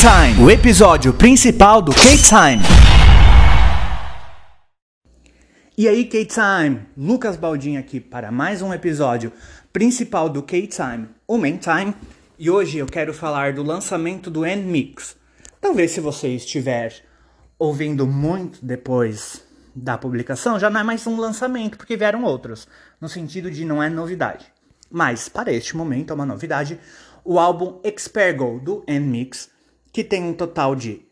Time, o episódio principal do K-Time. E aí, K-Time? Lucas Baldin aqui para mais um episódio principal do K-Time, o Main Time. E hoje eu quero falar do lançamento do N-Mix. Talvez se você estiver ouvindo muito depois da publicação, já não é mais um lançamento, porque vieram outros, no sentido de não é novidade. Mas, para este momento, é uma novidade, o álbum Expergo, do N-Mix, que tem um total de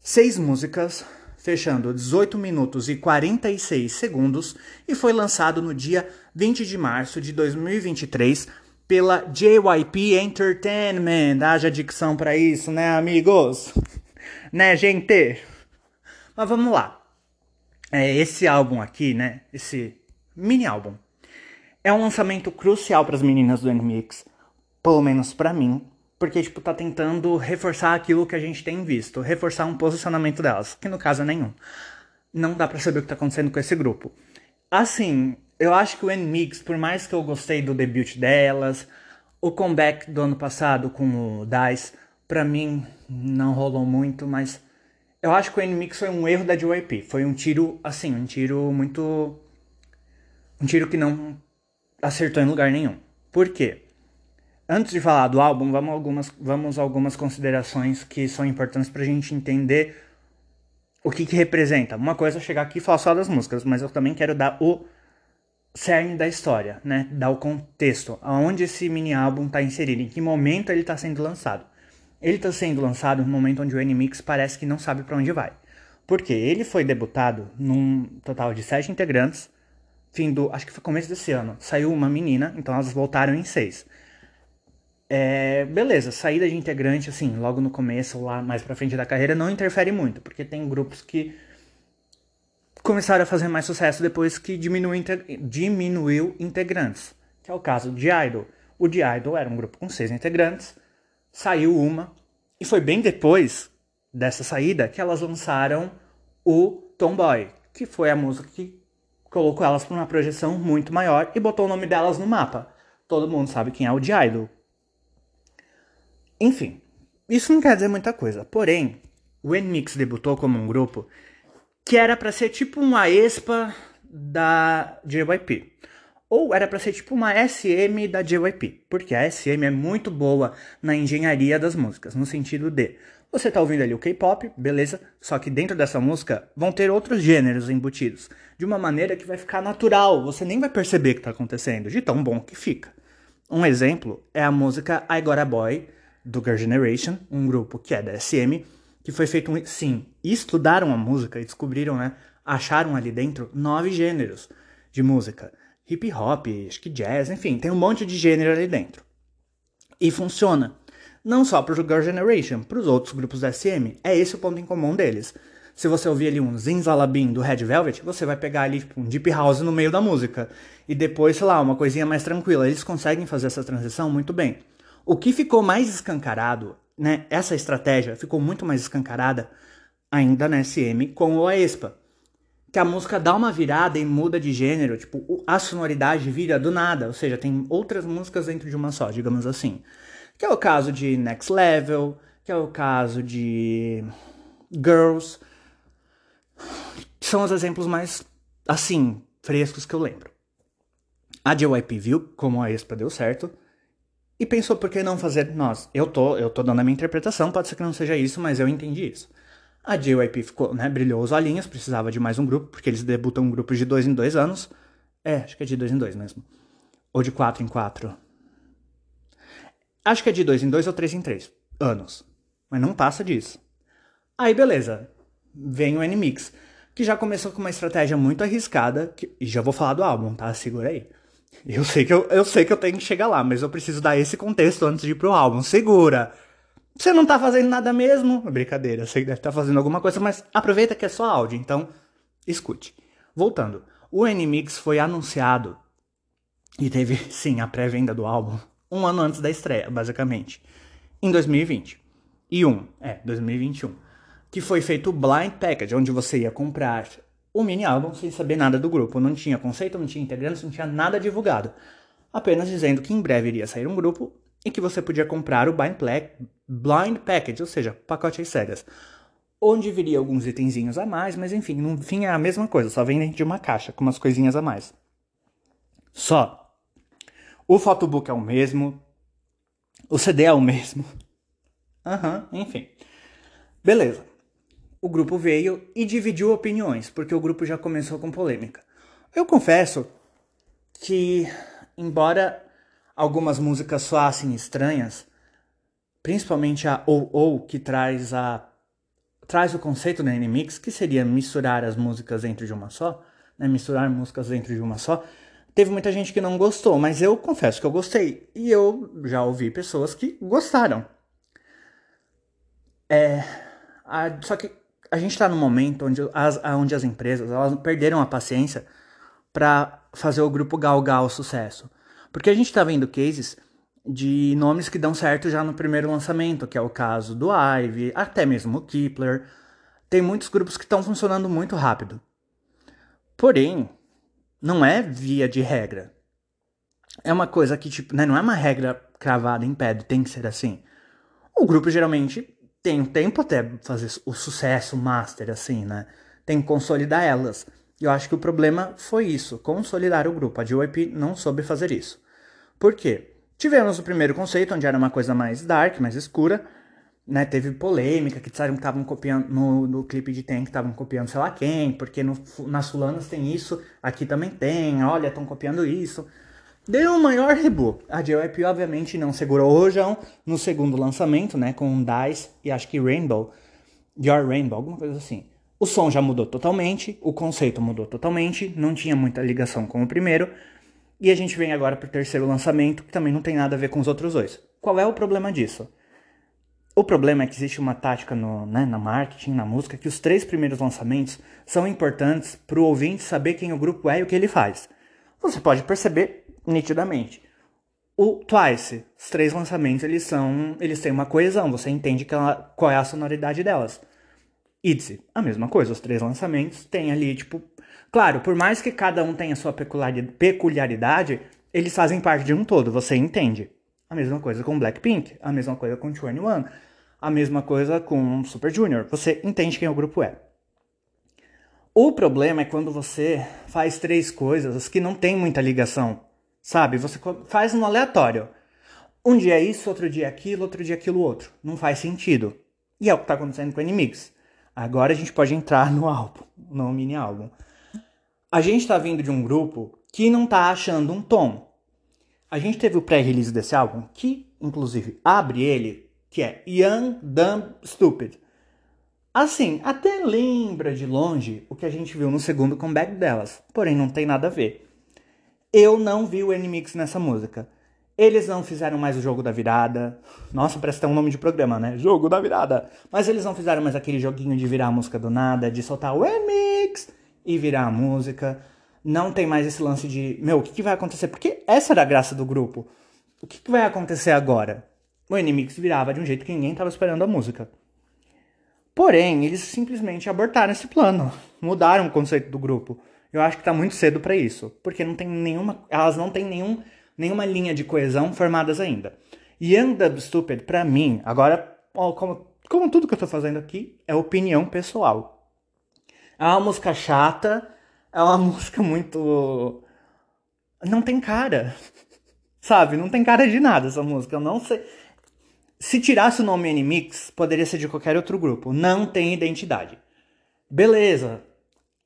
seis músicas, fechando 18 minutos e 46 segundos, e foi lançado no dia 20 de março de 2023 pela JYP Entertainment. Haja dicção para isso, né, amigos? né, gente? Mas vamos lá. É, esse álbum aqui, né? Esse mini álbum é um lançamento crucial para as meninas do N-Mix, pelo menos para mim, porque tipo tá tentando reforçar aquilo que a gente tem visto, reforçar um posicionamento delas, que no caso é nenhum. Não dá para saber o que tá acontecendo com esse grupo. Assim, eu acho que o N-Mix, por mais que eu gostei do debut delas, o comeback do ano passado com o Dice, para mim não rolou muito, mas eu acho que o N-Mix foi um erro da JYP. Foi um tiro, assim, um tiro muito. Um tiro que não acertou em lugar nenhum. Por quê? Antes de falar do álbum, vamos algumas, vamos algumas considerações que são importantes pra gente entender o que, que representa. Uma coisa é chegar aqui e falar só das músicas, mas eu também quero dar o cerne da história, né? Dar o contexto, aonde esse mini álbum está inserido, em que momento ele está sendo lançado. Ele está sendo lançado no momento onde o N-Mix parece que não sabe para onde vai. Porque ele foi debutado num total de sete integrantes, fim do. acho que foi começo desse ano. Saiu uma menina, então elas voltaram em seis. É, beleza, saída de integrante, assim, logo no começo, lá mais pra frente da carreira, não interfere muito, porque tem grupos que começaram a fazer mais sucesso depois que diminuiu, diminuiu integrantes, que é o caso de Idol. O de Idol era um grupo com seis integrantes, saiu uma, e foi bem depois dessa saída que elas lançaram o Tomboy, que foi a música que colocou elas para uma projeção muito maior e botou o nome delas no mapa. Todo mundo sabe quem é o de Idol. Enfim, isso não quer dizer muita coisa. Porém, o N-Mix debutou como um grupo que era para ser tipo uma ESPA da JYP. Ou era para ser tipo uma SM da JYP, porque a SM é muito boa na engenharia das músicas, no sentido de você tá ouvindo ali o K-pop, beleza? Só que dentro dessa música vão ter outros gêneros embutidos, de uma maneira que vai ficar natural, você nem vai perceber que tá acontecendo, de tão bom que fica. Um exemplo é a música I Got a Boy, do Girl Generation, um grupo que é da SM, que foi feito, um, sim, estudaram a música e descobriram, né, acharam ali dentro nove gêneros de música. Hip hop, acho que jazz, enfim, tem um monte de gênero ali dentro. E funciona. Não só para o Girl Generation, para os outros grupos da SM, é esse o ponto em comum deles. Se você ouvir ali um Zinzalabim do Red Velvet, você vai pegar ali tipo, um Deep House no meio da música. E depois, sei lá, uma coisinha mais tranquila. Eles conseguem fazer essa transição muito bem. O que ficou mais escancarado, né? Essa estratégia ficou muito mais escancarada ainda na SM com o Aespa. Que a música dá uma virada e muda de gênero, tipo, a sonoridade vira do nada, ou seja, tem outras músicas dentro de uma só, digamos assim. Que é o caso de Next Level, que é o caso de Girls. São os exemplos mais, assim, frescos que eu lembro. A JYP viu como a Espa deu certo e pensou por que não fazer nós. Eu tô, eu tô dando a minha interpretação, pode ser que não seja isso, mas eu entendi isso. A JYP ficou, né, brilhou os olhinhos, precisava de mais um grupo, porque eles debutam um grupo de dois em dois anos. É, acho que é de dois em dois mesmo. Ou de quatro em quatro. Acho que é de dois em dois ou três em três anos. Mas não passa disso. Aí beleza, vem o N-Mix, que já começou com uma estratégia muito arriscada, que, e já vou falar do álbum, tá? Segura aí. Eu sei, que eu, eu sei que eu tenho que chegar lá, mas eu preciso dar esse contexto antes de ir pro álbum. Segura! Você não tá fazendo nada mesmo? Brincadeira, você deve estar tá fazendo alguma coisa, mas aproveita que é só áudio, então escute. Voltando, o N-Mix foi anunciado e teve, sim, a pré-venda do álbum um ano antes da estreia, basicamente, em 2020. E um, é, 2021. Que foi feito o Blind Package, onde você ia comprar o mini álbum sem saber nada do grupo. Não tinha conceito, não tinha integrantes, não tinha nada divulgado. Apenas dizendo que em breve iria sair um grupo e que você podia comprar o Blind, Blind Package, ou seja, pacote às cegas. Onde viria alguns itenzinhos a mais, mas enfim, no fim é a mesma coisa, só vem dentro de uma caixa com umas coisinhas a mais. Só. O photobook é o mesmo. O CD é o mesmo. Aham, uhum, enfim. Beleza. O grupo veio e dividiu opiniões, porque o grupo já começou com polêmica. Eu confesso que, embora algumas músicas soassem estranhas, principalmente a Ou Ou, que traz a traz o conceito da N-Mix, que seria misturar as músicas dentro de uma só, né? misturar músicas dentro de uma só. Teve muita gente que não gostou, mas eu confesso que eu gostei. E eu já ouvi pessoas que gostaram. É, a, só que a gente está num momento onde as, onde as empresas elas perderam a paciência para fazer o grupo galgar o sucesso. Porque a gente está vendo cases de nomes que dão certo já no primeiro lançamento, que é o caso do Ive, até mesmo o Kepler. Tem muitos grupos que estão funcionando muito rápido. Porém, não é via de regra. É uma coisa que, tipo, né, não é uma regra cravada em pé, tem que ser assim. O grupo geralmente tem um tempo até fazer o sucesso master, assim, né? Tem que consolidar elas. E eu acho que o problema foi isso, consolidar o grupo. A JYP não soube fazer isso. Por quê? Tivemos o primeiro conceito, onde era uma coisa mais dark, mais escura, né? Teve polêmica, que disseram que estavam copiando, no, no clipe de Tank, estavam copiando sei lá quem, porque no, nas fulanas tem isso, aqui também tem, olha, estão copiando isso. Deu um maior rebu. A JYP obviamente não segurou o rojão no segundo lançamento, né, com Dice e acho que Rainbow, Your Rainbow, alguma coisa assim. O som já mudou totalmente, o conceito mudou totalmente, não tinha muita ligação com o primeiro, e a gente vem agora para o terceiro lançamento, que também não tem nada a ver com os outros dois. Qual é o problema disso? O problema é que existe uma tática no, né, na marketing, na música, que os três primeiros lançamentos são importantes para o ouvinte saber quem o grupo é e o que ele faz. Você pode perceber nitidamente. O Twice, os três lançamentos, eles são, eles têm uma coesão, você entende ela, qual é a sonoridade delas. ITZY, a mesma coisa, os três lançamentos têm ali, tipo, Claro, por mais que cada um tenha sua peculiaridade, eles fazem parte de um todo, você entende. A mesma coisa com Blackpink, a mesma coisa com 21, a mesma coisa com Super Junior. Você entende quem o grupo é. O problema é quando você faz três coisas que não tem muita ligação, sabe? Você faz no aleatório. Um dia é isso, outro dia é aquilo, outro dia é aquilo outro. Não faz sentido. E é o que está acontecendo com Animix. Agora a gente pode entrar no álbum, no mini álbum a gente está vindo de um grupo que não está achando um tom. A gente teve o pré-release desse álbum, que inclusive abre ele, que é Young, Dumb, Stupid. Assim, até lembra de longe o que a gente viu no segundo comeback delas, porém não tem nada a ver. Eu não vi o N-Mix nessa música. Eles não fizeram mais o jogo da virada. Nossa, parece ter um nome de programa, né? Jogo da virada. Mas eles não fizeram mais aquele joguinho de virar a música do nada, de soltar o N-Mix e virar a música. Não tem mais esse lance de, meu, o que, que vai acontecer? Porque essa era a graça do grupo. O que, que vai acontecer agora? O Inimix virava de um jeito que ninguém estava esperando a música. Porém, eles simplesmente abortaram esse plano, mudaram o conceito do grupo. Eu acho que está muito cedo para isso, porque não tem nenhuma, elas não têm nenhum, nenhuma linha de coesão formadas ainda. Young Dub Stupid, para mim, agora, como, como tudo que eu estou fazendo aqui, é opinião pessoal. É uma música chata, é uma música muito. Não tem cara. Sabe? Não tem cara de nada essa música. Eu não sei. Se tirasse o nome N-Mix, poderia ser de qualquer outro grupo. Não tem identidade. Beleza.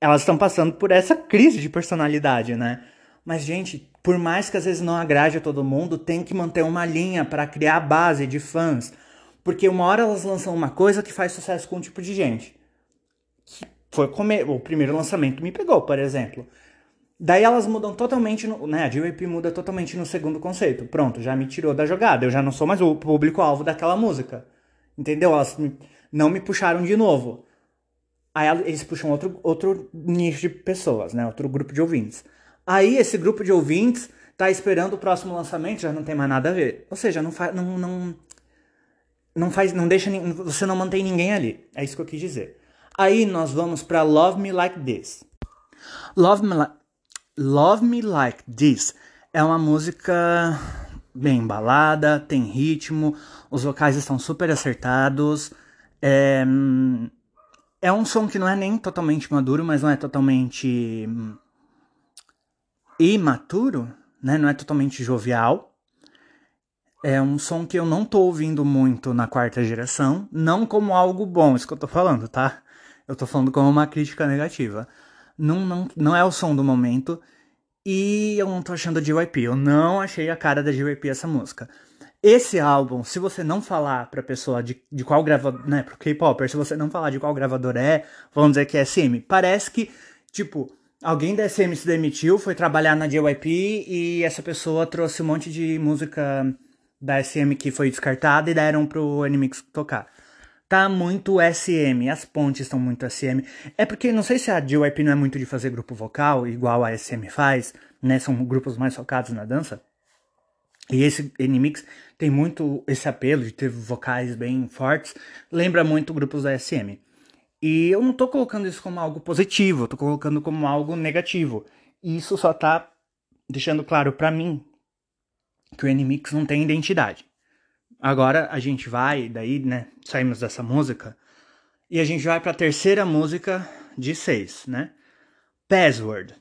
Elas estão passando por essa crise de personalidade, né? Mas, gente, por mais que às vezes não agrade a todo mundo, tem que manter uma linha para criar base de fãs. Porque uma hora elas lançam uma coisa que faz sucesso com um tipo de gente foi comer, o primeiro lançamento me pegou, por exemplo. Daí elas mudam totalmente, no, né? A JYP muda totalmente no segundo conceito. Pronto, já me tirou da jogada. Eu já não sou mais o público-alvo daquela música. Entendeu? Elas não me puxaram de novo. Aí eles puxam outro, outro nicho de pessoas, né? Outro grupo de ouvintes. Aí esse grupo de ouvintes tá esperando o próximo lançamento, já não tem mais nada a ver. Ou seja, não faz. Não, não, não faz. Não deixa. Você não mantém ninguém ali. É isso que eu quis dizer. Aí nós vamos para Love Me Like This. Love Me, Like, Love Me Like This é uma música bem embalada, tem ritmo, os vocais estão super acertados. É, é um som que não é nem totalmente maduro, mas não é totalmente hum, imaturo, né? Não é totalmente jovial. É um som que eu não tô ouvindo muito na quarta geração, não como algo bom, isso que eu tô falando, tá? Eu tô falando como uma crítica negativa. Não, não, não é o som do momento e eu não tô achando a JYP. Eu não achei a cara da JYP essa música. Esse álbum, se você não falar pra pessoa de, de qual gravador, né, pro K-Popper, se você não falar de qual gravador é, vamos dizer que é SM, parece que, tipo, alguém da SM se demitiu, foi trabalhar na JYP e essa pessoa trouxe um monte de música da SM que foi descartada e deram pro Animix tocar. Tá muito SM, as pontes estão muito SM. É porque não sei se a JYP não é muito de fazer grupo vocal, igual a SM faz, né? São grupos mais focados na dança. E esse Animix tem muito esse apelo de ter vocais bem fortes, lembra muito grupos da SM. E eu não tô colocando isso como algo positivo, eu tô colocando como algo negativo. E isso só tá deixando claro para mim que o N-Mix não tem identidade. Agora a gente vai, daí, né, saímos dessa música e a gente vai para a terceira música de seis, né? Password.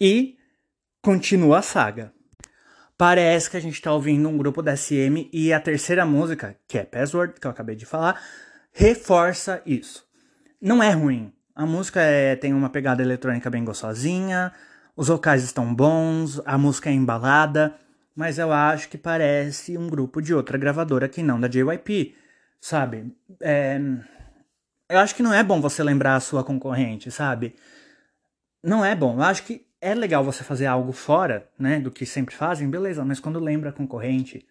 E continua a saga. Parece que a gente está ouvindo um grupo da SM e a terceira música, que é Password, que eu acabei de falar, reforça isso. Não é ruim. A música é, tem uma pegada eletrônica bem gostosinha, os vocais estão bons, a música é embalada, mas eu acho que parece um grupo de outra gravadora que não da JYP, sabe? É... Eu acho que não é bom você lembrar a sua concorrente, sabe? Não é bom. Eu acho que é legal você fazer algo fora, né, do que sempre fazem, beleza, mas quando lembra a concorrente.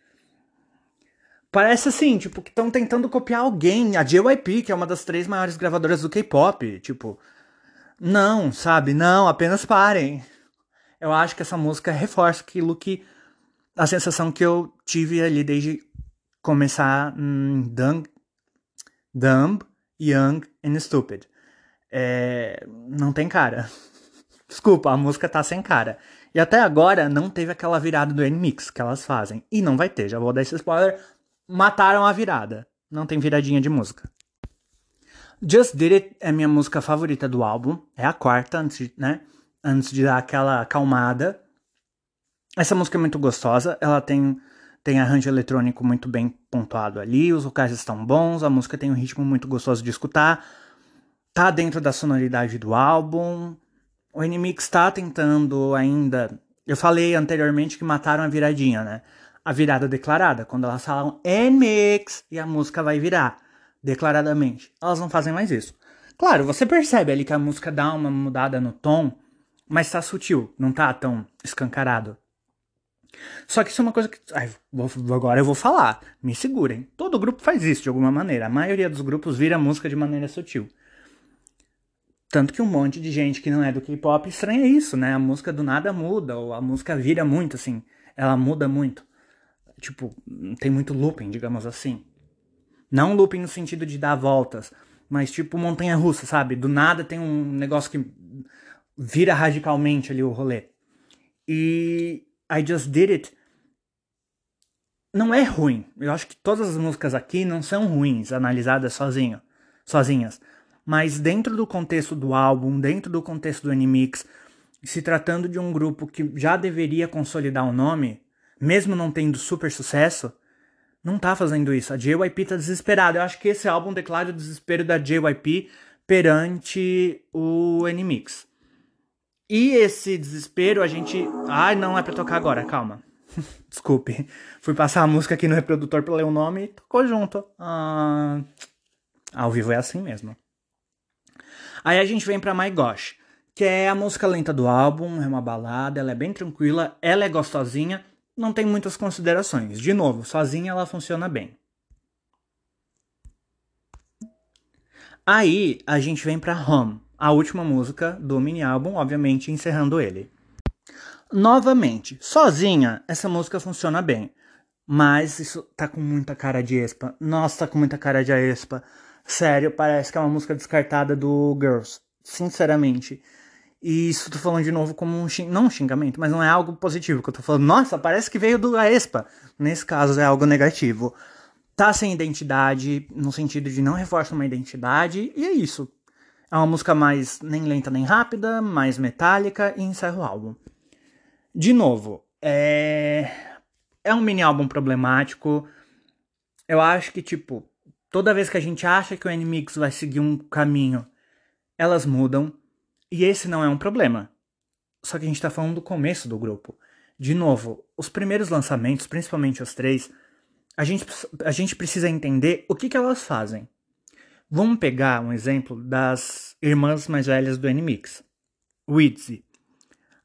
Parece assim, tipo, que estão tentando copiar alguém, a JYP, que é uma das três maiores gravadoras do K-pop. Tipo, não, sabe? Não, apenas parem. Eu acho que essa música reforça aquilo que a sensação que eu tive ali desde começar hum, dumb, dumb, young and stupid. É, não tem cara. Desculpa, a música tá sem cara. E até agora não teve aquela virada do N-Mix que elas fazem. E não vai ter, já vou dar esse spoiler. Mataram a virada. Não tem viradinha de música. Just Did It é minha música favorita do álbum. É a quarta, antes de, né? Antes de dar aquela acalmada. Essa música é muito gostosa, ela tem, tem arranjo eletrônico muito bem pontuado ali, os vocais estão bons, a música tem um ritmo muito gostoso de escutar, tá dentro da sonoridade do álbum. O N-Mix tá tentando ainda. Eu falei anteriormente que mataram a viradinha, né? A virada declarada, quando elas falam N-Mix e a música vai virar declaradamente. Elas não fazem mais isso. Claro, você percebe ali que a música dá uma mudada no tom, mas tá sutil, não tá tão escancarado. Só que isso é uma coisa que. Ai, vou, agora eu vou falar. Me segurem. Todo grupo faz isso de alguma maneira. A maioria dos grupos vira música de maneira sutil. Tanto que um monte de gente que não é do K-pop estranha isso, né? A música do nada muda, ou a música vira muito, assim. Ela muda muito. Tipo, tem muito looping, digamos assim. Não looping no sentido de dar voltas, mas tipo montanha russa, sabe? Do nada tem um negócio que vira radicalmente ali o rolê. E I Just Did It não é ruim. Eu acho que todas as músicas aqui não são ruins, analisadas sozinho, sozinhas. Mas dentro do contexto do álbum, dentro do contexto do Animix, se tratando de um grupo que já deveria consolidar o nome, mesmo não tendo super sucesso, não tá fazendo isso. A JYP tá desesperada. Eu acho que esse álbum declara o desespero da JYP perante o Animix. E esse desespero a gente. Ai, não é pra tocar agora, calma. Desculpe. Fui passar a música aqui no reprodutor pra ler o nome e tocou junto. Ah, ao vivo é assim mesmo. Aí a gente vem pra My Gosh, que é a música lenta do álbum, é uma balada, ela é bem tranquila, ela é gostosinha, não tem muitas considerações. De novo, sozinha ela funciona bem. Aí a gente vem pra Home a última música do mini álbum, obviamente encerrando ele. Novamente, sozinha, essa música funciona bem. Mas isso tá com muita cara de Espa. Nossa, tá com muita cara de Espa. Sério, parece que é uma música descartada do Girls. Sinceramente. E isso tô falando de novo como um não um xingamento, mas não é algo positivo, que eu tô falando, nossa, parece que veio do Aespa. Nesse caso é algo negativo. Tá sem identidade, no sentido de não reforça uma identidade, e é isso. É uma música mais nem lenta nem rápida, mais metálica e encerra o álbum. De novo, é. É um mini álbum problemático. Eu acho que, tipo, toda vez que a gente acha que o N-Mix vai seguir um caminho, elas mudam. E esse não é um problema. Só que a gente tá falando do começo do grupo. De novo, os primeiros lançamentos, principalmente os três, a gente, a gente precisa entender o que, que elas fazem. Vamos pegar um exemplo das irmãs mais velhas do N-Mix. O ITZY.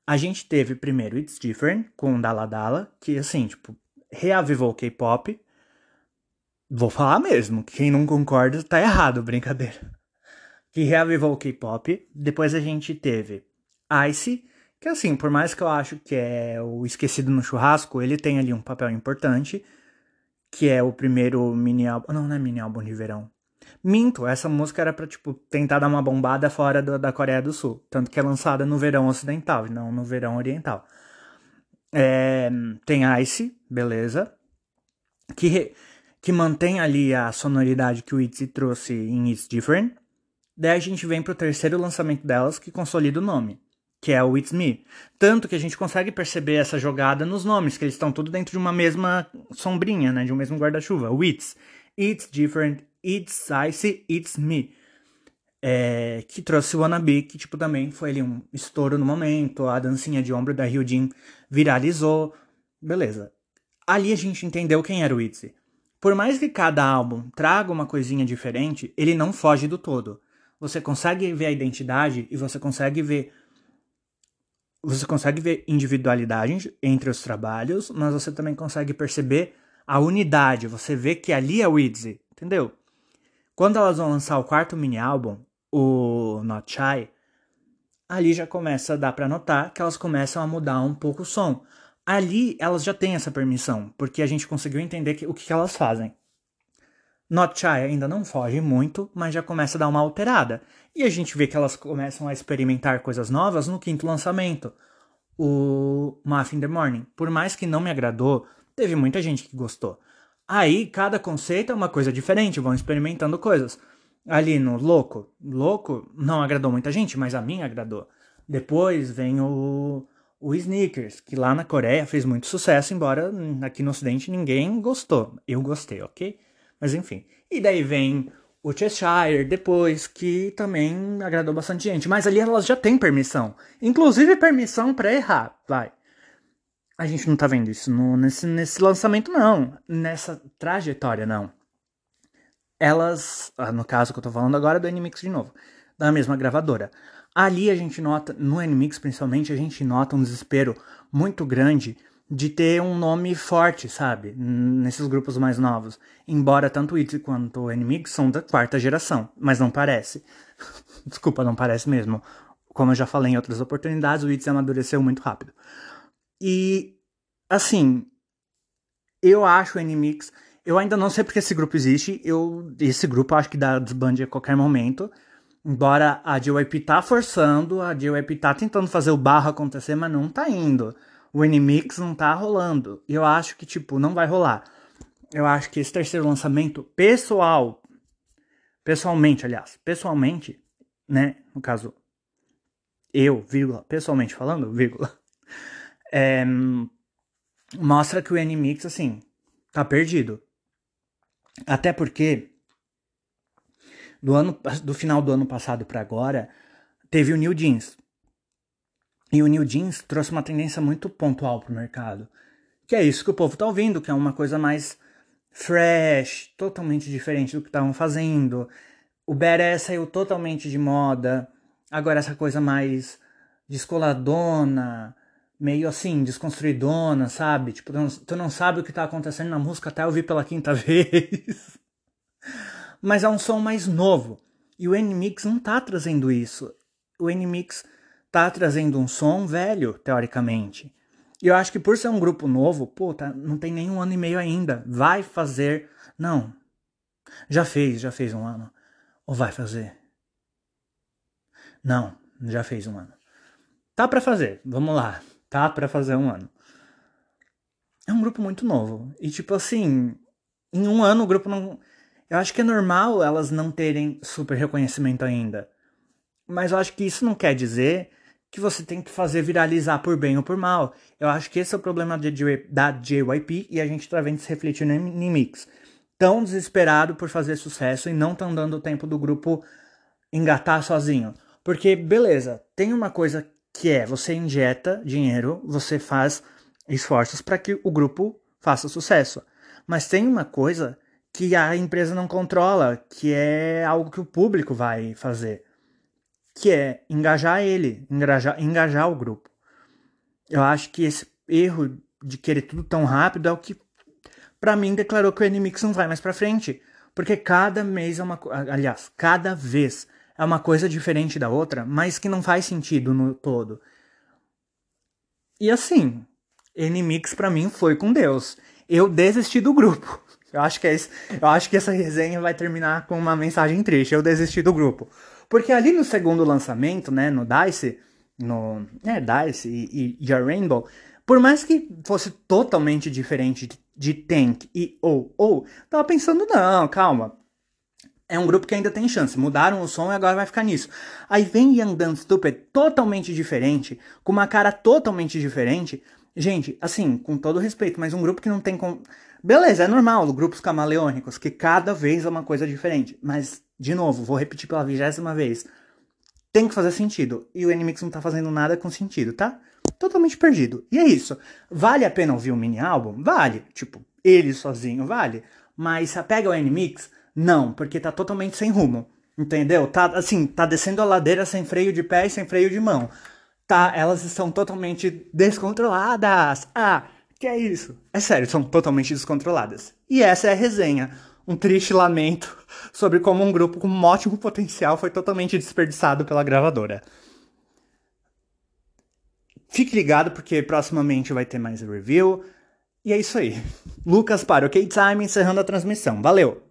A gente teve primeiro It's Different com Dala Dala, que assim, tipo, reavivou o K-pop. Vou falar mesmo, quem não concorda tá errado, brincadeira que reavivou o K-pop. Depois a gente teve Ice, que assim, por mais que eu acho que é o esquecido no churrasco, ele tem ali um papel importante, que é o primeiro mini álbum, não, não é mini álbum de verão. Minto, essa música era pra, tipo, tentar dar uma bombada fora do, da Coreia do Sul. Tanto que é lançada no verão ocidental, não no verão oriental. É, tem Ice, beleza. Que, que mantém ali a sonoridade que o ITZY trouxe em It's Different. Daí a gente vem pro terceiro lançamento delas, que consolida o nome, que é o It's Me. Tanto que a gente consegue perceber essa jogada nos nomes, que eles estão tudo dentro de uma mesma sombrinha, né? De um mesmo guarda-chuva. O It's. It's Different, It's Icy, It's Me. É, que trouxe o Wannabe, que tipo também foi ali um estouro no momento, a dancinha de ombro da Hyujin viralizou, beleza. Ali a gente entendeu quem era o ITZY. Por mais que cada álbum traga uma coisinha diferente, ele não foge do todo você consegue ver a identidade e você consegue ver você consegue ver individualidade entre os trabalhos, mas você também consegue perceber a unidade. Você vê que ali é o ITZY, entendeu? Quando elas vão lançar o quarto mini álbum, o Not Shy, ali já começa a dar para notar que elas começam a mudar um pouco o som. Ali elas já têm essa permissão, porque a gente conseguiu entender que, o que, elas fazem. Not Shy ainda não foge muito, mas já começa a dar uma alterada. E a gente vê que elas começam a experimentar coisas novas no quinto lançamento, o Muffin the Morning. Por mais que não me agradou, teve muita gente que gostou. Aí, cada conceito é uma coisa diferente, vão experimentando coisas. Ali no Louco, Louco não agradou muita gente, mas a mim agradou. Depois vem o, o Sneakers, que lá na Coreia fez muito sucesso, embora aqui no Ocidente ninguém gostou. Eu gostei, ok? Mas enfim. E daí vem o Cheshire depois, que também agradou bastante gente. Mas ali elas já têm permissão. Inclusive permissão para errar. Vai. A gente não tá vendo isso no, nesse, nesse lançamento, não. Nessa trajetória, não. Elas, ah, no caso que eu tô falando agora, do Animix de novo. Da mesma gravadora. Ali a gente nota, no Animix principalmente, a gente nota um desespero muito grande de ter um nome forte, sabe? Nesses grupos mais novos. Embora tanto o Itzy quanto o Enmig são da quarta geração, mas não parece. Desculpa, não parece mesmo. Como eu já falei em outras oportunidades, o Itzy amadureceu muito rápido. E, assim, eu acho o Nmix. Eu ainda não sei porque esse grupo existe. Eu, esse grupo eu acho que dá desbande a qualquer momento. Embora a JYP tá forçando, a JYP tá tentando fazer o barro acontecer, mas não tá indo o Animix não tá rolando. E eu acho que, tipo, não vai rolar. Eu acho que esse terceiro lançamento, pessoal, pessoalmente, aliás, pessoalmente, né, no caso, eu, vírgula, pessoalmente falando, vírgula, é, mostra que o Animix, assim, tá perdido. Até porque, do, ano, do final do ano passado para agora, teve o New Jeans, e o New Jeans trouxe uma tendência muito pontual para o mercado. Que é isso que o povo está ouvindo, que é uma coisa mais fresh, totalmente diferente do que estavam fazendo. O Badass saiu totalmente de moda. Agora essa coisa mais descoladona, meio assim, desconstruidona, sabe? Tipo, tu não, tu não sabe o que tá acontecendo na música até ouvir pela quinta vez. Mas é um som mais novo. E o N-Mix não tá trazendo isso. O N-Mix tá trazendo um som velho, teoricamente. E eu acho que por ser um grupo novo, pô, tá, não tem nem um ano e meio ainda. Vai fazer. Não. Já fez, já fez um ano. Ou vai fazer? Não, já fez um ano. Tá para fazer, vamos lá. Tá para fazer um ano. É um grupo muito novo. E tipo assim, em um ano o grupo não. Eu acho que é normal elas não terem super reconhecimento ainda. Mas eu acho que isso não quer dizer que você tem que fazer viralizar por bem ou por mal. Eu acho que esse é o problema da JYP e a gente tá vendo se refletir no Mix. Tão desesperado por fazer sucesso e não tão dando tempo do grupo engatar sozinho. Porque, beleza, tem uma coisa que é você injeta dinheiro, você faz esforços para que o grupo faça sucesso. Mas tem uma coisa que a empresa não controla, que é algo que o público vai fazer, que é engajar ele, engajar, engajar o grupo. Eu acho que esse erro de querer tudo tão rápido é o que, para mim, declarou que o Animix não vai mais para frente, porque cada mês é uma, aliás, cada vez é uma coisa diferente da outra, mas que não faz sentido no todo. E assim, N-Mix pra mim foi com Deus. Eu desisti do grupo. Eu acho que é isso. Eu acho que essa resenha vai terminar com uma mensagem triste. Eu desisti do grupo. Porque ali no segundo lançamento, né, no DICE, no, é, DICE e, e, a Rainbow, por mais que fosse totalmente diferente de, Tank e ou ou, tava pensando, não, calma, é um grupo que ainda tem chance. Mudaram o som e agora vai ficar nisso. Aí vem Young Dumb Stupid totalmente diferente, com uma cara totalmente diferente. Gente, assim, com todo respeito, mas um grupo que não tem. Com... Beleza, é normal, grupos camaleônicos, que cada vez é uma coisa diferente. Mas, de novo, vou repetir pela vigésima vez. Tem que fazer sentido. E o Animix não tá fazendo nada com sentido, tá? Totalmente perdido. E é isso. Vale a pena ouvir um mini álbum? Vale. Tipo, ele sozinho, vale. Mas se apega ao Animix não, porque tá totalmente sem rumo. Entendeu? Tá assim, tá descendo a ladeira sem freio de pé e sem freio de mão. Tá, elas estão totalmente descontroladas. Ah, que é isso? É sério, são totalmente descontroladas. E essa é a resenha. Um triste lamento sobre como um grupo com um ótimo potencial foi totalmente desperdiçado pela gravadora. Fique ligado porque proximamente vai ter mais review. E é isso aí. Lucas para o K-Time encerrando a transmissão. Valeu!